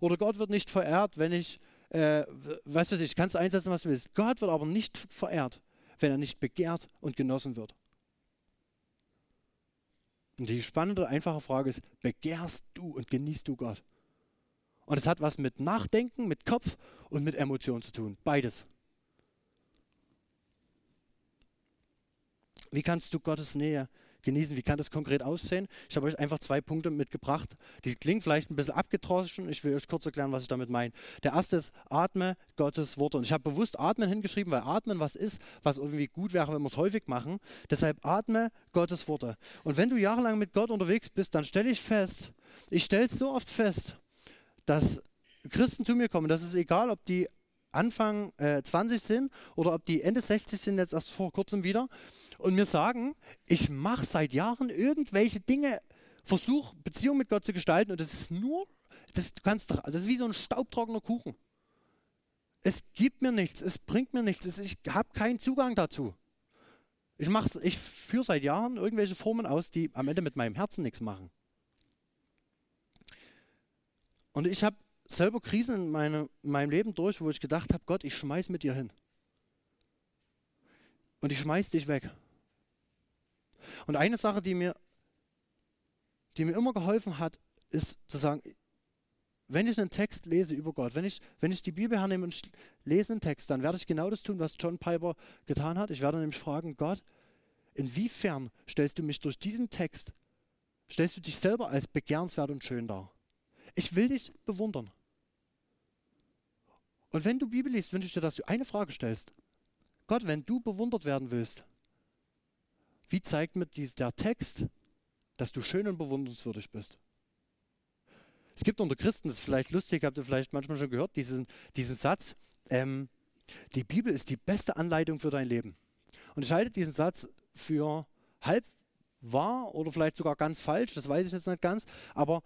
Oder Gott wird nicht verehrt, wenn ich, äh, was weiß ich, kannst du einsetzen, was du willst. Gott wird aber nicht verehrt, wenn er nicht begehrt und genossen wird. Und die spannende, einfache Frage ist, begehrst du und genießt du Gott? Und es hat was mit Nachdenken, mit Kopf und mit Emotionen zu tun. Beides. Wie kannst du Gottes Nähe genießen. Wie kann das konkret aussehen? Ich habe euch einfach zwei Punkte mitgebracht. Die klingen vielleicht ein bisschen abgedroschen. Ich will euch kurz erklären, was ich damit meine. Der erste ist, atme Gottes Worte. Und ich habe bewusst atmen hingeschrieben, weil atmen was ist, was irgendwie gut wäre, wenn wir es häufig machen. Deshalb atme Gottes Worte. Und wenn du jahrelang mit Gott unterwegs bist, dann stelle ich fest, ich stelle es so oft fest, dass Christen zu mir kommen. Das ist egal, ob die Anfang äh, 20 sind oder ob die Ende 60 sind, jetzt erst vor kurzem wieder und mir sagen, ich mache seit Jahren irgendwelche Dinge, versuche Beziehung mit Gott zu gestalten und das ist nur, das, du kannst, das ist wie so ein staubtrockener Kuchen. Es gibt mir nichts, es bringt mir nichts, es, ich habe keinen Zugang dazu. Ich, ich führe seit Jahren irgendwelche Formen aus, die am Ende mit meinem Herzen nichts machen. Und ich habe selber Krisen in, meine, in meinem Leben durch, wo ich gedacht habe, Gott, ich schmeiß mit dir hin. Und ich schmeiß dich weg. Und eine Sache, die mir, die mir immer geholfen hat, ist zu sagen, wenn ich einen Text lese über Gott, wenn ich, wenn ich die Bibel hernehme und lese einen Text, dann werde ich genau das tun, was John Piper getan hat. Ich werde nämlich fragen, Gott, inwiefern stellst du mich durch diesen Text, stellst du dich selber als begehrenswert und schön dar? Ich will dich bewundern. Und wenn du Bibel liest, wünsche ich dir, dass du eine Frage stellst. Gott, wenn du bewundert werden willst, wie zeigt mir der Text, dass du schön und bewundernswürdig bist? Es gibt unter Christen, das ist vielleicht lustig, habt ihr vielleicht manchmal schon gehört, diesen, diesen Satz, ähm, die Bibel ist die beste Anleitung für dein Leben. Und ich halte diesen Satz für halb wahr oder vielleicht sogar ganz falsch, das weiß ich jetzt nicht ganz, aber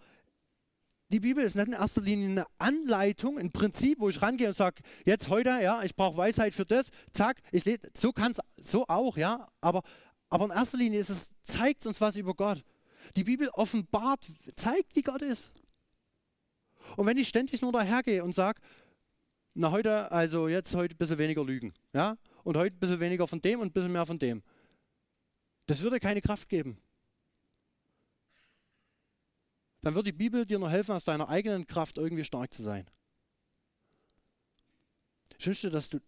die Bibel ist nicht in erster Linie eine Anleitung, ein Prinzip, wo ich rangehe und sage, jetzt heute, ja, ich brauche Weisheit für das, zack, ich lese, so kann es, so auch, ja, aber, aber in erster Linie ist es, zeigt uns was über Gott. Die Bibel offenbart, zeigt, wie Gott ist. Und wenn ich ständig nur dahergehe und sage, na heute, also jetzt heute ein bisschen weniger lügen, ja, und heute ein bisschen weniger von dem und ein bisschen mehr von dem, das würde keine Kraft geben dann wird die Bibel dir nur helfen, aus deiner eigenen Kraft irgendwie stark zu sein. Ich wünsche dir, dass du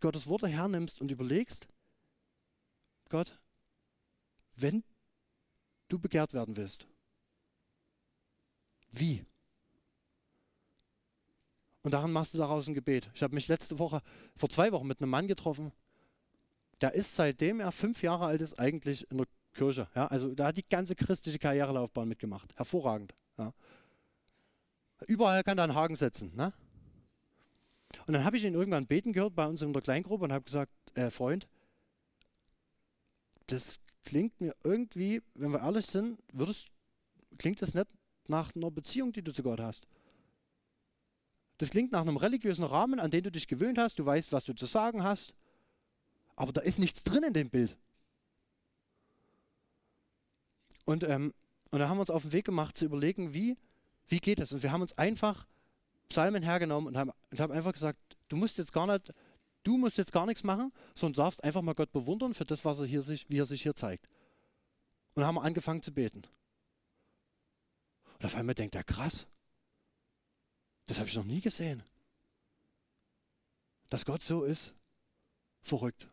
Gottes Worte hernimmst und überlegst, Gott, wenn du begehrt werden willst, wie? Und daran machst du daraus ein Gebet. Ich habe mich letzte Woche, vor zwei Wochen mit einem Mann getroffen, der ist seitdem er fünf Jahre alt ist, eigentlich in der Kirche. Ja, also da hat die ganze christliche Karrierelaufbahn mitgemacht. Hervorragend. Ja. Überall kann er einen Haken setzen. Ne? Und dann habe ich ihn irgendwann beten gehört bei uns in der Kleingruppe und habe gesagt, äh, Freund, das klingt mir irgendwie, wenn wir ehrlich sind, würdest, klingt das nicht nach einer Beziehung, die du zu Gott hast. Das klingt nach einem religiösen Rahmen, an den du dich gewöhnt hast, du weißt, was du zu sagen hast, aber da ist nichts drin in dem Bild. Und, ähm, und da haben wir uns auf den Weg gemacht zu überlegen, wie, wie geht das? Und wir haben uns einfach Psalmen hergenommen und haben, und haben einfach gesagt, du musst jetzt gar nicht, du musst jetzt gar nichts machen, sondern darfst einfach mal Gott bewundern für das, was er hier sich, wie er sich hier zeigt. Und haben angefangen zu beten. Und auf einmal denkt er, krass, das habe ich noch nie gesehen. Dass Gott so ist, verrückt.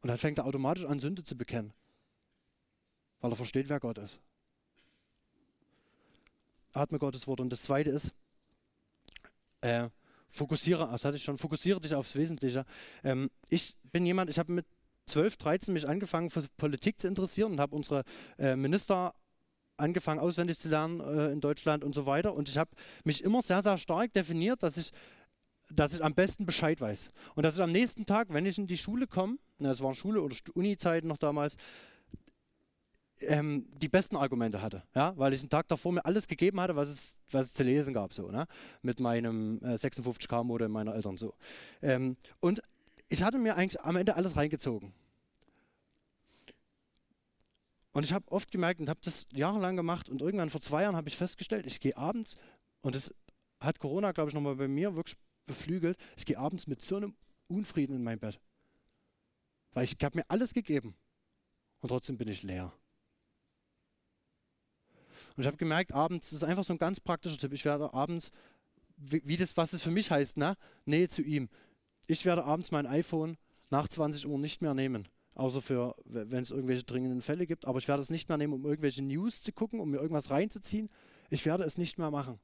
Und dann fängt er automatisch an, Sünde zu bekennen weil er versteht, wer Gott ist. Atme Gottes Wort. Und das zweite ist, äh, fokussiere, das hatte ich schon, fokussiere dich aufs Wesentliche. Ähm, ich bin jemand, ich habe mit 12, 13 mich angefangen für Politik zu interessieren und habe unsere äh, Minister angefangen auswendig zu lernen äh, in Deutschland und so weiter. Und ich habe mich immer sehr, sehr stark definiert, dass ich, dass ich am besten Bescheid weiß. Und dass ich am nächsten Tag, wenn ich in die Schule komme, das waren Schule- oder Uni-Zeiten noch damals, ähm, die besten Argumente hatte, ja, weil ich einen Tag davor mir alles gegeben hatte, was es, was es zu lesen gab, so, ne? mit meinem äh, 56K-Modem meiner Eltern so. Ähm, und ich hatte mir eigentlich am Ende alles reingezogen. Und ich habe oft gemerkt und habe das jahrelang gemacht und irgendwann vor zwei Jahren habe ich festgestellt, ich gehe abends, und das hat Corona, glaube ich, nochmal bei mir wirklich beflügelt, ich gehe abends mit so einem Unfrieden in mein Bett. Weil ich habe mir alles gegeben und trotzdem bin ich leer. Und ich habe gemerkt, abends, das ist einfach so ein ganz praktischer Tipp, ich werde abends, wie, wie das, was es für mich heißt, ne? Nähe zu ihm. Ich werde abends mein iPhone nach 20 Uhr nicht mehr nehmen. Außer für, wenn es irgendwelche dringenden Fälle gibt. Aber ich werde es nicht mehr nehmen, um irgendwelche News zu gucken, um mir irgendwas reinzuziehen. Ich werde es nicht mehr machen.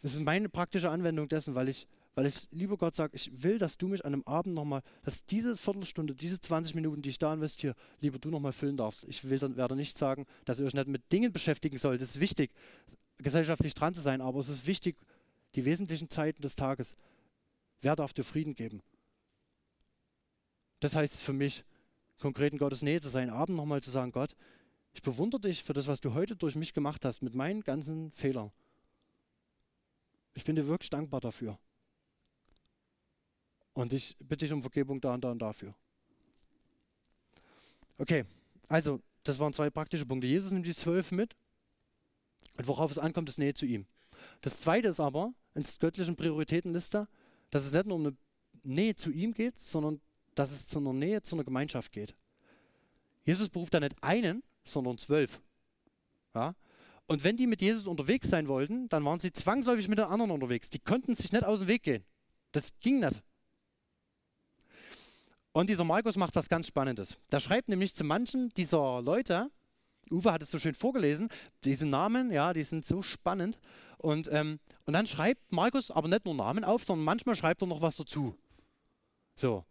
Das ist meine praktische Anwendung dessen, weil ich weil ich, lieber Gott, sage, ich will, dass du mich an einem Abend nochmal, dass diese Viertelstunde, diese 20 Minuten, die ich da investiere, lieber du nochmal füllen darfst. Ich will dann, werde nicht sagen, dass ihr euch nicht mit Dingen beschäftigen sollt. Es ist wichtig, gesellschaftlich dran zu sein, aber es ist wichtig, die wesentlichen Zeiten des Tages, wer darf dir Frieden geben? Das heißt es für mich, konkret in Gottes Nähe zu sein, Abend nochmal zu sagen, Gott, ich bewundere dich für das, was du heute durch mich gemacht hast, mit meinen ganzen Fehlern. Ich bin dir wirklich dankbar dafür. Und ich bitte dich um Vergebung da und da und dafür. Okay, also das waren zwei praktische Punkte. Jesus nimmt die zwölf mit und worauf es ankommt, ist Nähe zu ihm. Das zweite ist aber in der göttlichen Prioritätenliste, dass es nicht nur um eine Nähe zu ihm geht, sondern dass es zu einer Nähe, zu einer Gemeinschaft geht. Jesus beruft da nicht einen, sondern zwölf. Ja? Und wenn die mit Jesus unterwegs sein wollten, dann waren sie zwangsläufig mit den anderen unterwegs. Die konnten sich nicht aus dem Weg gehen. Das ging nicht. Und dieser Markus macht was ganz Spannendes. Der schreibt nämlich zu manchen dieser Leute, Uwe hat es so schön vorgelesen, diese Namen, ja, die sind so spannend. Und, ähm, und dann schreibt Markus aber nicht nur Namen auf, sondern manchmal schreibt er noch was dazu. So.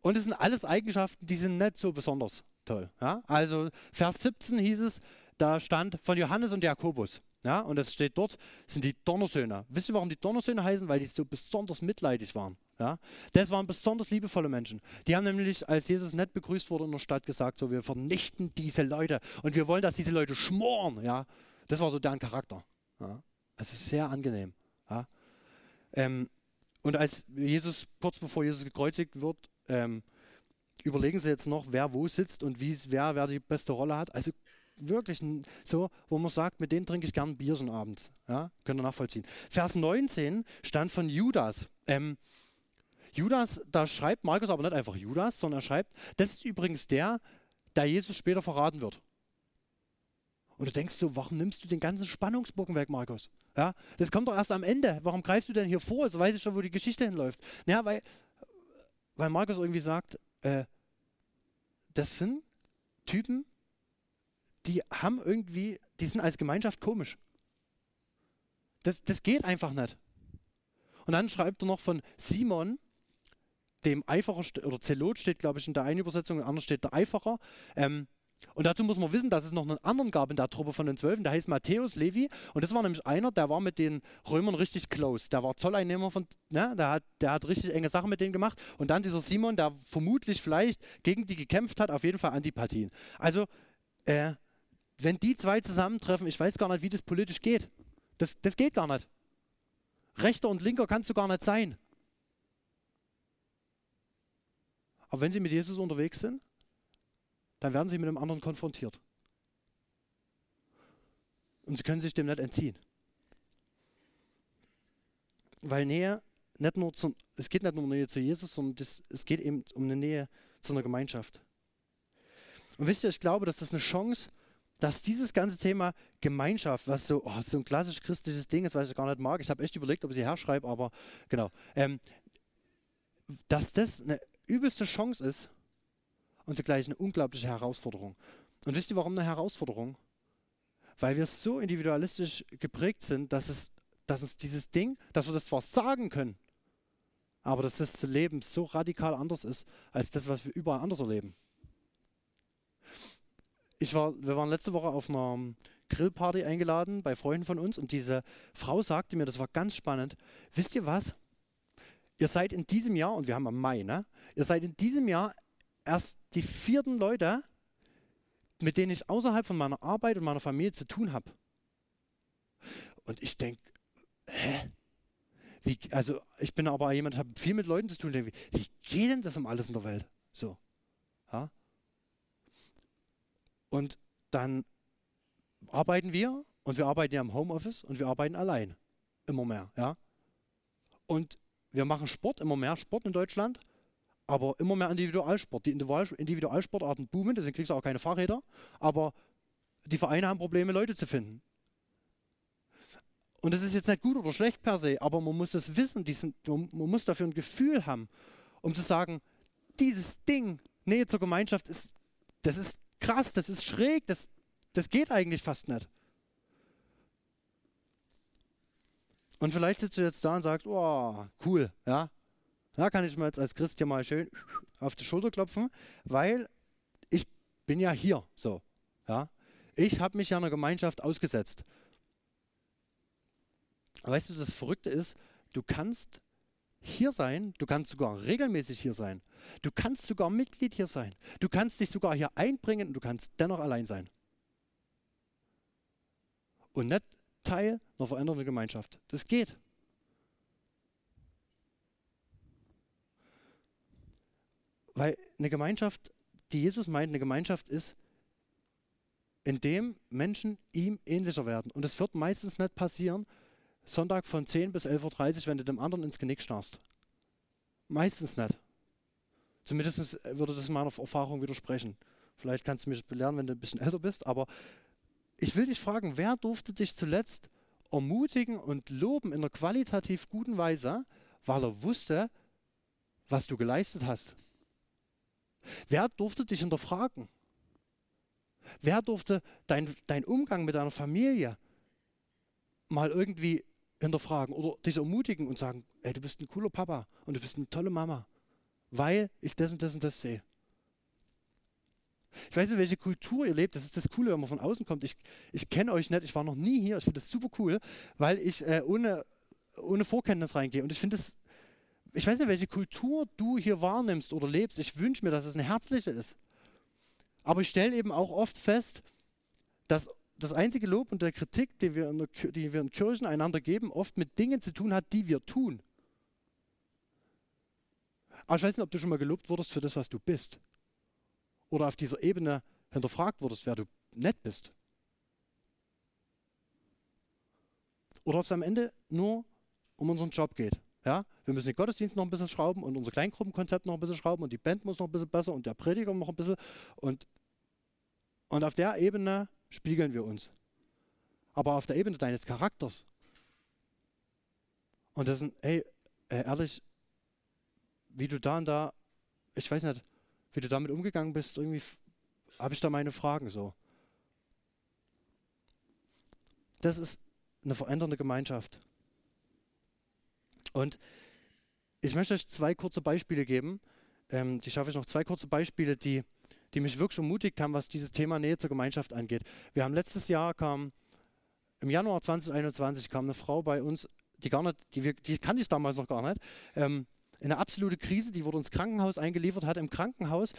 Und es sind alles Eigenschaften, die sind nicht so besonders toll. Ja? Also Vers 17 hieß es, da stand von Johannes und Jakobus. Ja, und es steht dort, sind die Donnersöhne. Wisst ihr, warum die Donnersöhne heißen? Weil die so besonders mitleidig waren. Ja? Das waren besonders liebevolle Menschen. Die haben nämlich, als Jesus nicht begrüßt wurde in der Stadt, gesagt, so, wir vernichten diese Leute und wir wollen, dass diese Leute schmoren. Ja? Das war so deren Charakter. Ja. Also sehr angenehm. Ja. Ähm, und als Jesus, kurz bevor Jesus gekreuzigt wird, ähm, überlegen sie jetzt noch, wer wo sitzt und wie, wer, wer die beste Rolle hat. Also wirklich so, wo man sagt, mit dem trinke ich gern Bier so abends. Ja, könnt ihr nachvollziehen. Vers 19 stand von Judas. Ähm, Judas, da schreibt Markus aber nicht einfach Judas, sondern er schreibt, das ist übrigens der, der Jesus später verraten wird. Und du denkst so, warum nimmst du den ganzen Spannungsbogen weg, Markus? Ja, das kommt doch erst am Ende. Warum greifst du denn hier vor? Jetzt weiß ich schon, wo die Geschichte hinläuft. Naja, weil, weil Markus irgendwie sagt, äh, das sind Typen, die haben irgendwie, die sind als Gemeinschaft komisch. Das, das geht einfach nicht. Und dann schreibt er noch von Simon, dem Eiferer, oder Zelot steht, glaube ich, in der einen Übersetzung, in der anderen steht der Eiferer. Ähm, und dazu muss man wissen, dass es noch einen anderen gab in der Truppe von den Zwölfen, der heißt Matthäus Levi. Und das war nämlich einer, der war mit den Römern richtig close. Der war Zolleinnehmer von, ne, der hat, der hat richtig enge Sachen mit denen gemacht. Und dann dieser Simon, der vermutlich vielleicht gegen die gekämpft hat, auf jeden Fall Antipathien. Also, äh, wenn die zwei zusammentreffen, ich weiß gar nicht, wie das politisch geht. Das, das geht gar nicht. Rechter und linker kannst du gar nicht sein. Aber wenn sie mit Jesus unterwegs sind, dann werden sie mit einem anderen konfrontiert. Und sie können sich dem nicht entziehen. Weil Nähe nicht nur zu, es geht nicht nur um Nähe zu Jesus, sondern das, es geht eben um eine Nähe zu einer Gemeinschaft. Und wisst ihr, ich glaube, dass das eine Chance, dass dieses ganze Thema Gemeinschaft, was so, oh, so ein klassisch christliches Ding ist, was ich gar nicht mag, ich habe echt überlegt, ob ich sie herschreibe, aber genau, ähm, dass das eine übelste Chance ist, und zugleich eine unglaubliche Herausforderung. Und wisst ihr, warum eine Herausforderung? Weil wir so individualistisch geprägt sind, dass es, dass es dieses Ding, dass wir das zwar sagen können, aber dass das Leben so radikal anders ist, als das, was wir überall anders erleben. Ich war, wir waren letzte Woche auf einer Grillparty eingeladen bei Freunden von uns und diese Frau sagte mir, das war ganz spannend, wisst ihr was? Ihr seid in diesem Jahr, und wir haben am Mai, ne? Ihr seid in diesem Jahr erst die vierten Leute, mit denen ich außerhalb von meiner Arbeit und meiner Familie zu tun habe. Und ich denke, hä? Wie, also ich bin aber jemand, ich habe viel mit Leuten zu tun. Wie, wie geht denn das um alles in der Welt? So. Ja? Und dann arbeiten wir und wir arbeiten ja im Homeoffice und wir arbeiten allein. Immer mehr. Ja? Und wir machen Sport, immer mehr Sport in Deutschland aber immer mehr Individualsport. Die Individualsportarten boomen, deswegen kriegst du auch keine Fahrräder, aber die Vereine haben Probleme, Leute zu finden. Und das ist jetzt nicht gut oder schlecht per se, aber man muss es wissen, diesen, man muss dafür ein Gefühl haben, um zu sagen, dieses Ding, Nähe zur Gemeinschaft, ist, das ist krass, das ist schräg, das, das geht eigentlich fast nicht. Und vielleicht sitzt du jetzt da und sagst, oh, cool, ja, da kann ich mir jetzt als Christ hier mal schön auf die Schulter klopfen, weil ich bin ja hier so. Ja? Ich habe mich ja einer Gemeinschaft ausgesetzt. Weißt du, das Verrückte ist, du kannst hier sein, du kannst sogar regelmäßig hier sein, du kannst sogar Mitglied hier sein, du kannst dich sogar hier einbringen und du kannst dennoch allein sein. Und nicht Teil einer verändernden Gemeinschaft. Das geht. Weil eine Gemeinschaft, die Jesus meint, eine Gemeinschaft ist, in dem Menschen ihm ähnlicher werden. Und es wird meistens nicht passieren, Sonntag von 10 bis 11.30 Uhr, wenn du dem anderen ins Genick starrst. Meistens nicht. Zumindest würde das meiner Erfahrung widersprechen. Vielleicht kannst du mich belehren, wenn du ein bisschen älter bist, aber ich will dich fragen, wer durfte dich zuletzt ermutigen und loben in einer qualitativ guten Weise, weil er wusste, was du geleistet hast? Wer durfte dich hinterfragen? Wer durfte dein, dein Umgang mit deiner Familie mal irgendwie hinterfragen oder dich ermutigen und sagen, ey, du bist ein cooler Papa und du bist eine tolle Mama, weil ich das und das und das sehe. Ich weiß nicht, welche Kultur ihr lebt. Das ist das Coole, wenn man von außen kommt. Ich, ich kenne euch nicht, ich war noch nie hier. Ich finde das super cool, weil ich äh, ohne, ohne Vorkenntnis reingehe. Und ich finde das ich weiß nicht, welche Kultur du hier wahrnimmst oder lebst. Ich wünsche mir, dass es eine herzliche ist. Aber ich stelle eben auch oft fest, dass das einzige Lob und der Kritik, die wir, in der, die wir in Kirchen einander geben, oft mit Dingen zu tun hat, die wir tun. Aber ich weiß nicht, ob du schon mal gelobt wurdest für das, was du bist. Oder auf dieser Ebene hinterfragt wurdest, wer du nett bist. Oder ob es am Ende nur um unseren Job geht. Ja, wir müssen den Gottesdienst noch ein bisschen schrauben und unser Kleingruppenkonzept noch ein bisschen schrauben und die Band muss noch ein bisschen besser und der Prediger noch ein bisschen. Und, und auf der Ebene spiegeln wir uns. Aber auf der Ebene deines Charakters. Und das sind, hey, äh, ehrlich, wie du da und da, ich weiß nicht, wie du damit umgegangen bist, irgendwie habe ich da meine Fragen so. Das ist eine verändernde Gemeinschaft. Und ich möchte euch zwei kurze Beispiele geben. Ähm, die schaffe ich noch zwei kurze Beispiele, die, die mich wirklich ermutigt haben, was dieses Thema Nähe zur Gemeinschaft angeht. Wir haben letztes Jahr kam, im Januar 2021 kam eine Frau bei uns, die gar nicht, die, die kannte ich damals noch gar nicht, ähm, in eine absolute Krise, die wurde ins Krankenhaus eingeliefert, hat im Krankenhaus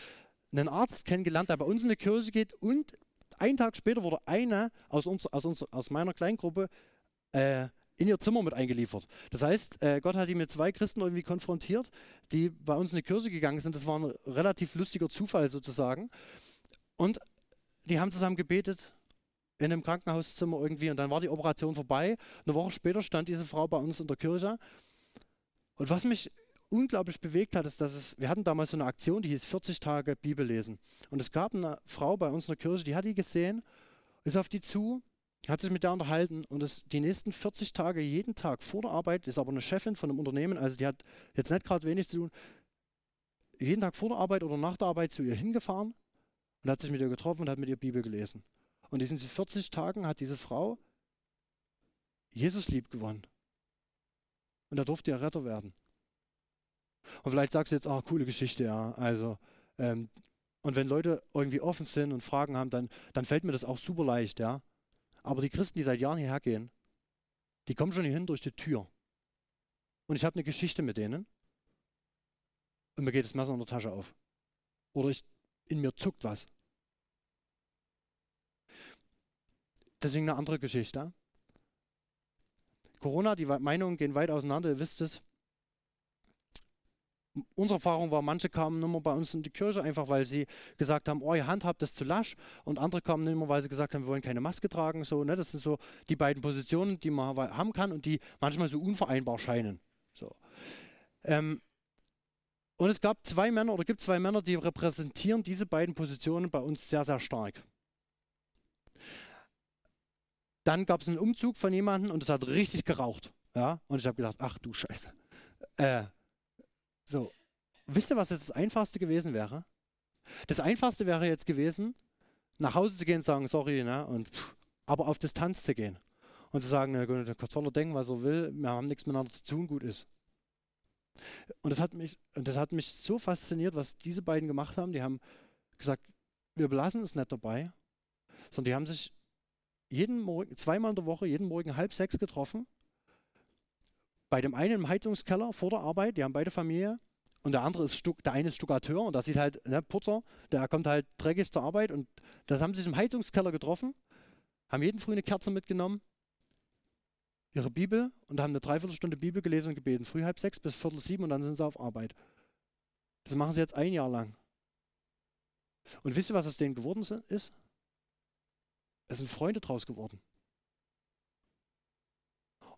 einen Arzt kennengelernt, der bei uns in die Kirche geht und einen Tag später wurde eine aus, uns, aus, uns, aus meiner Kleingruppe äh, in ihr Zimmer mit eingeliefert. Das heißt, äh, Gott hat ihn mit zwei Christen irgendwie konfrontiert, die bei uns in die Kirche gegangen sind. Das war ein relativ lustiger Zufall sozusagen. Und die haben zusammen gebetet in einem Krankenhauszimmer irgendwie und dann war die Operation vorbei. Eine Woche später stand diese Frau bei uns in der Kirche. Und was mich unglaublich bewegt hat, ist, dass es, wir hatten damals so eine Aktion, die hieß 40 Tage Bibel lesen. Und es gab eine Frau bei uns in der Kirche, die hat die gesehen, ist auf die zu hat sich mit der unterhalten und ist die nächsten 40 Tage jeden Tag vor der Arbeit, ist aber eine Chefin von einem Unternehmen, also die hat jetzt nicht gerade wenig zu tun, jeden Tag vor der Arbeit oder nach der Arbeit zu ihr hingefahren und hat sich mit ihr getroffen und hat mit ihr Bibel gelesen. Und in diesen 40 Tagen hat diese Frau Jesus lieb gewonnen. Und da durfte er Retter werden. Und vielleicht sagst du jetzt, ah, coole Geschichte, ja. Also, ähm, und wenn Leute irgendwie offen sind und Fragen haben, dann, dann fällt mir das auch super leicht, ja. Aber die Christen, die seit Jahren hierher gehen, die kommen schon hier hin durch die Tür. Und ich habe eine Geschichte mit denen. Und mir geht das Messer in der Tasche auf. Oder ich, in mir zuckt was. Deswegen eine andere Geschichte. Corona, die Meinungen gehen weit auseinander, ihr wisst es unsere Erfahrung war, manche kamen nicht mehr bei uns in die Kirche, einfach weil sie gesagt haben, oh, ihr handhabt das zu lasch. Und andere kamen nicht mehr, weil sie gesagt haben, wir wollen keine Maske tragen. So, ne? Das sind so die beiden Positionen, die man haben kann und die manchmal so unvereinbar scheinen. So. Ähm, und es gab zwei Männer oder gibt zwei Männer, die repräsentieren diese beiden Positionen bei uns sehr, sehr stark. Dann gab es einen Umzug von jemandem und es hat richtig geraucht. Ja? Und ich habe gedacht, ach du Scheiße. Äh, so, wisst ihr, was jetzt das Einfachste gewesen wäre? Das Einfachste wäre jetzt gewesen, nach Hause zu gehen und sagen, sorry, ne, und pff, aber auf Distanz zu gehen. Und zu sagen, na gut, soll er denken, was er will, wir haben nichts miteinander zu tun, gut ist. Und das hat mich, das hat mich so fasziniert, was diese beiden gemacht haben. Die haben gesagt, wir belassen es nicht dabei, sondern die haben sich jeden Morgen, zweimal in der Woche, jeden Morgen halb sechs getroffen bei dem einen im Heizungskeller vor der Arbeit, die haben beide Familie. Und der andere ist Stuck, der eine ist Stuckateur und das sieht halt, ne, Putzer, der kommt halt dreckig zur Arbeit und das haben sie sich im Heizungskeller getroffen, haben jeden früh eine Kerze mitgenommen, ihre Bibel und haben eine Dreiviertelstunde Bibel gelesen und gebeten. Früh halb sechs bis viertel sieben und dann sind sie auf Arbeit. Das machen sie jetzt ein Jahr lang. Und wisst ihr, was aus denen geworden ist? Es sind Freunde draus geworden.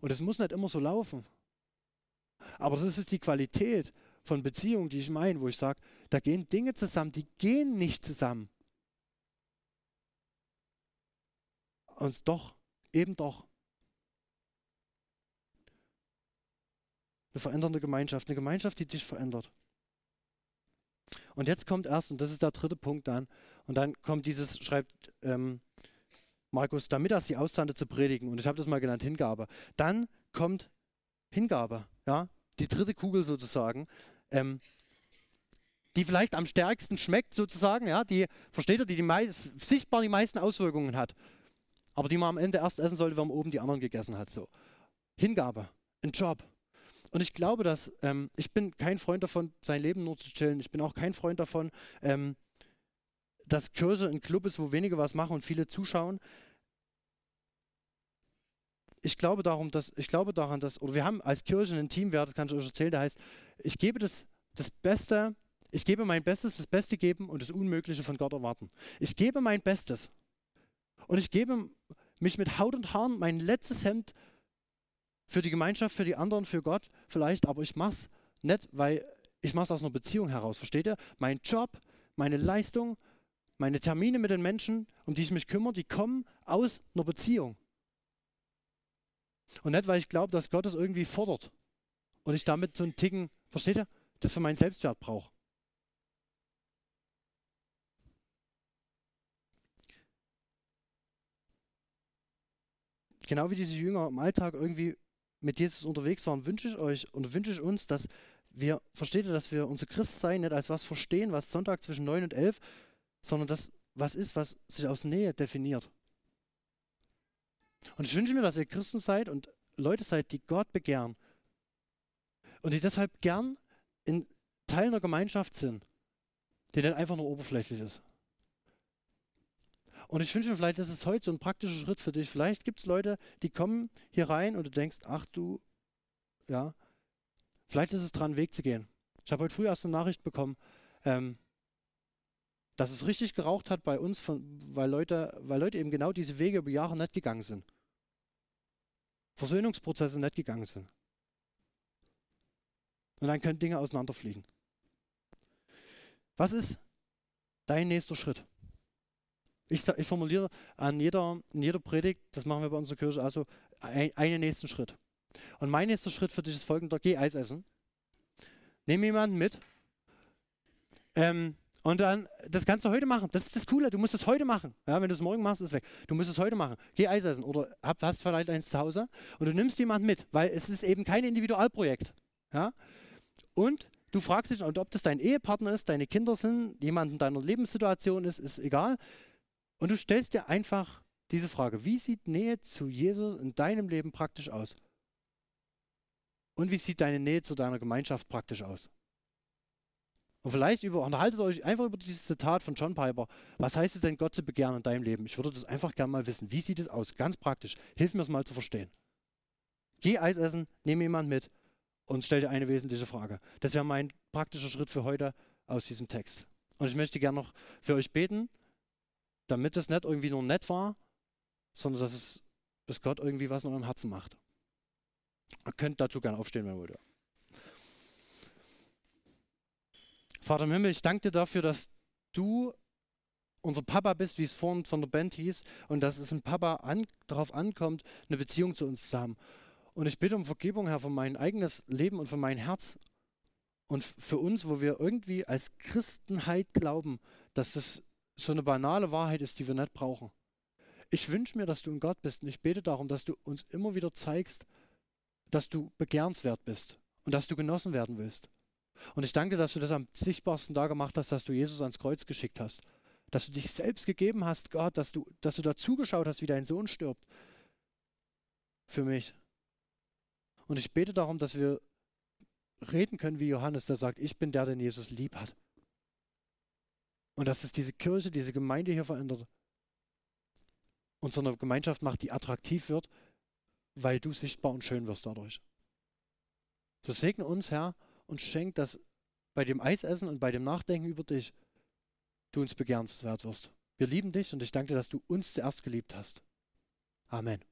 Und es muss nicht immer so laufen. Aber das ist die Qualität von Beziehungen, die ich meine, wo ich sage, da gehen Dinge zusammen, die gehen nicht zusammen. Und doch, eben doch. Eine verändernde Gemeinschaft, eine Gemeinschaft, die dich verändert. Und jetzt kommt erst, und das ist der dritte Punkt dann, und dann kommt dieses, schreibt ähm, Markus, damit er sie aussandte zu predigen, und ich habe das mal genannt, Hingabe. Dann kommt Hingabe, ja, die dritte Kugel sozusagen, ähm, die vielleicht am stärksten schmeckt sozusagen, ja, die, versteht ihr, die, die sichtbar die meisten Auswirkungen hat, aber die man am Ende erst essen sollte, wenn man oben die anderen gegessen hat. So. Hingabe, ein Job. Und ich glaube, dass ähm, ich bin kein Freund davon, sein Leben nur zu chillen. Ich bin auch kein Freund davon, ähm, dass Kirche ein Club ist, wo wenige was machen und viele zuschauen. Ich glaube darum, dass ich glaube daran, dass oder wir haben als Kirche einen Teamwert, das kann ich euch erzählen, der heißt, ich gebe das das Beste, ich gebe mein Bestes, das Beste geben und das Unmögliche von Gott erwarten. Ich gebe mein Bestes und ich gebe mich mit Haut und Haaren mein letztes Hemd für die Gemeinschaft, für die anderen, für Gott vielleicht, aber ich mach's nicht, weil ich mach's aus einer Beziehung heraus, versteht ihr? Mein Job, meine Leistung, meine Termine mit den Menschen, um die ich mich kümmere, die kommen aus einer Beziehung. Und nicht, weil ich glaube, dass Gott es irgendwie fordert und ich damit so einen Ticken, versteht ihr, das für meinen Selbstwert brauche. Genau wie diese Jünger im Alltag irgendwie mit Jesus unterwegs waren, wünsche ich euch und wünsche ich uns, dass wir, versteht ihr, dass wir unser Christsein nicht als was verstehen, was Sonntag zwischen 9 und 11, sondern das was ist, was sich aus Nähe definiert. Und ich wünsche mir, dass ihr Christen seid und Leute seid, die Gott begehren und die deshalb gern in Teil einer Gemeinschaft sind, die nicht einfach nur oberflächlich ist. Und ich wünsche mir, vielleicht ist es heute so ein praktischer Schritt für dich. Vielleicht gibt es Leute, die kommen hier rein und du denkst, ach du, ja, vielleicht ist es dran, einen Weg zu gehen. Ich habe heute früh erst eine Nachricht bekommen, ähm, dass es richtig geraucht hat bei uns, von, weil, Leute, weil Leute eben genau diese Wege über Jahre nicht gegangen sind. Versöhnungsprozesse nicht gegangen sind. Und dann können Dinge auseinanderfliegen. Was ist dein nächster Schritt? Ich, ich formuliere an jeder, in jeder Predigt, das machen wir bei unserer Kirche, also ein, einen nächsten Schritt. Und mein nächster Schritt für dich ist folgender: Geh Eis essen. Nimm jemanden mit. Ähm, und dann, das kannst du heute machen. Das ist das Coole. Du musst es heute machen. Ja, wenn du es morgen machst, ist es weg. Du musst es heute machen. Geh Eis essen oder hast vielleicht eins zu Hause und du nimmst jemanden mit, weil es ist eben kein Individualprojekt. Ja? Und du fragst dich, ob das dein Ehepartner ist, deine Kinder sind, jemand in deiner Lebenssituation ist, ist egal. Und du stellst dir einfach diese Frage, wie sieht Nähe zu Jesus in deinem Leben praktisch aus? Und wie sieht deine Nähe zu deiner Gemeinschaft praktisch aus? Und vielleicht über, unterhaltet euch einfach über dieses Zitat von John Piper. Was heißt es denn, Gott zu begehren in deinem Leben? Ich würde das einfach gerne mal wissen. Wie sieht es aus? Ganz praktisch. Hilf mir es mal zu verstehen. Geh Eis essen, nehme jemand mit und stell dir eine wesentliche Frage. Das wäre mein praktischer Schritt für heute aus diesem Text. Und ich möchte gerne noch für euch beten, damit es nicht irgendwie nur nett war, sondern dass es, dass Gott irgendwie was in eurem Herzen macht. Ihr könnt dazu gerne aufstehen, wenn ihr wollt. Vater im Himmel, ich danke dir dafür, dass du unser Papa bist, wie es vorhin von der Band hieß, und dass es ein Papa an, darauf ankommt, eine Beziehung zu uns zu haben. Und ich bitte um Vergebung, Herr, für mein eigenes Leben und für mein Herz und für uns, wo wir irgendwie als Christenheit glauben, dass das so eine banale Wahrheit ist, die wir nicht brauchen. Ich wünsche mir, dass du ein Gott bist und ich bete darum, dass du uns immer wieder zeigst, dass du begehrenswert bist und dass du genossen werden willst. Und ich danke, dass du das am sichtbarsten da gemacht hast, dass du Jesus ans Kreuz geschickt hast. Dass du dich selbst gegeben hast, Gott, dass du, dass du da zugeschaut hast, wie dein Sohn stirbt. Für mich. Und ich bete darum, dass wir reden können wie Johannes, der sagt, ich bin der, den Jesus lieb hat. Und dass es diese Kirche, diese Gemeinde hier verändert. Und so eine Gemeinschaft macht, die attraktiv wird, weil du sichtbar und schön wirst dadurch. So segne uns, Herr, und schenk, dass bei dem Eisessen und bei dem Nachdenken über dich du uns begehrenswert wirst. Wir lieben dich und ich danke dir, dass du uns zuerst geliebt hast. Amen.